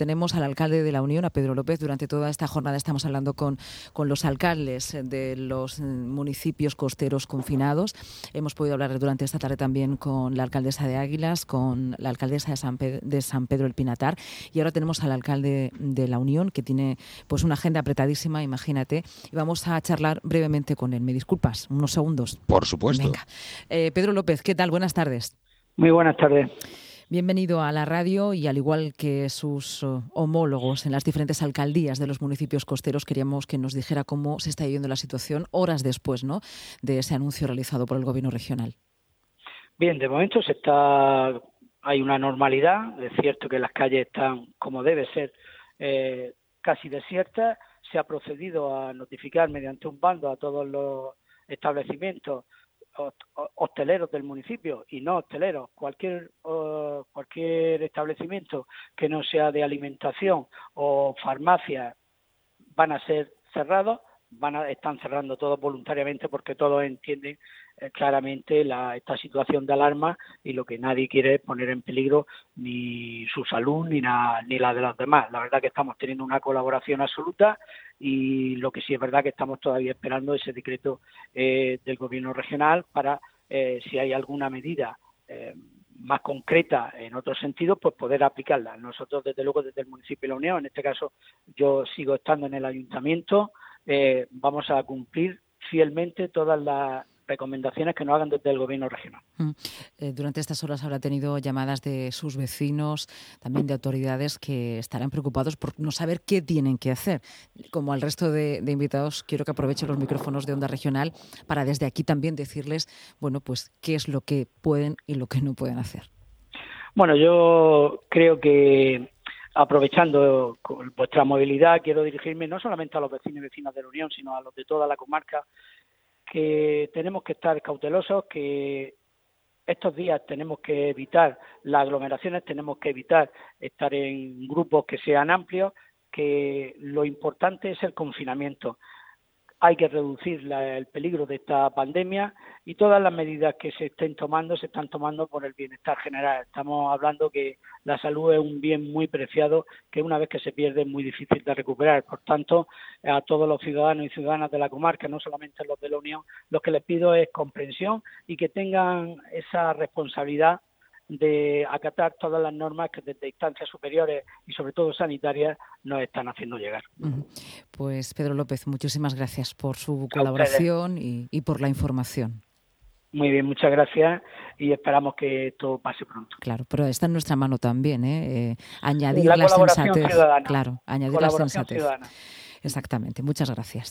tenemos al alcalde de la Unión, a Pedro López. Durante toda esta jornada estamos hablando con, con los alcaldes de los municipios costeros confinados. Hemos podido hablar durante esta tarde también con la alcaldesa de Águilas, con la alcaldesa de San Pedro, de San Pedro el Pinatar y ahora tenemos al alcalde de la Unión que tiene pues una agenda apretadísima, imagínate, y vamos a charlar brevemente con él. ¿Me disculpas? Unos segundos. Por supuesto. Venga. Eh, Pedro López, ¿qué tal? Buenas tardes. Muy buenas tardes. Bienvenido a la radio y al igual que sus uh, homólogos en las diferentes alcaldías de los municipios costeros, queríamos que nos dijera cómo se está viviendo la situación horas después ¿no? de ese anuncio realizado por el Gobierno regional. Bien, de momento se está hay una normalidad, es cierto que las calles están como debe ser eh, casi desiertas, se ha procedido a notificar mediante un bando a todos los establecimientos hosteleros del municipio y no hosteleros, cualquier cualquier establecimiento que no sea de alimentación o farmacia van a ser cerrados, van a están cerrando todos voluntariamente porque todos entienden eh, claramente la, esta situación de alarma y lo que nadie quiere es poner en peligro ni su salud ni, la de los demás. La verdad que estamos teniendo una colaboración absoluta y lo que sí es verdad que estamos todavía esperando ese decreto eh, del gobierno regional para eh, si hay alguna medida más concreta en otro sentido, pues poder aplicarla. Nosotros, desde luego, desde el municipio de La Unión, en este caso yo sigo estando en el ayuntamiento, vamos a cumplir fielmente todas las recomendaciones que nos hagan desde el gobierno regional. Mm. Eh, durante estas horas habrá tenido llamadas de sus vecinos, también de autoridades que estarán preocupados por no saber qué tienen que hacer. Como al resto de, invitados, quiero que aprovechen los micrófonos de Onda Regional para desde aquí también decirles, bueno, pues qué es lo que pueden y lo que no pueden hacer. Bueno, yo creo que aprovechando vuestra movilidad, quiero dirigirme no solamente a los vecinos y vecinas de la Unión, sino a los de toda la comarca que tenemos que estar cautelosos, que estos días tenemos que evitar las aglomeraciones, tenemos que evitar estar en grupos que sean amplios, que lo importante es el confinamiento hay que reducir el peligro de esta pandemia y todas las medidas que se estén tomando se están tomando por el bienestar general. Estamos hablando que la salud es un bien muy preciado que una vez que se pierde es muy difícil de recuperar. Por tanto, a todos los ciudadanos y ciudadanas de la comarca, no solamente los de la Unión, lo que les pido es comprensión y que tengan esa responsabilidad de acatar todas las normas que desde instancias superiores y sobre todo sanitarias nos están haciendo llegar. Pues Pedro López, muchísimas gracias por su colaboración y, por la información. Muy bien, muchas gracias y esperamos que todo pase pronto. Claro, pero está en nuestra mano también, ¿eh? eh añadir la, sensatez. Claro, añadir la sensatez. Exactamente, muchas gracias.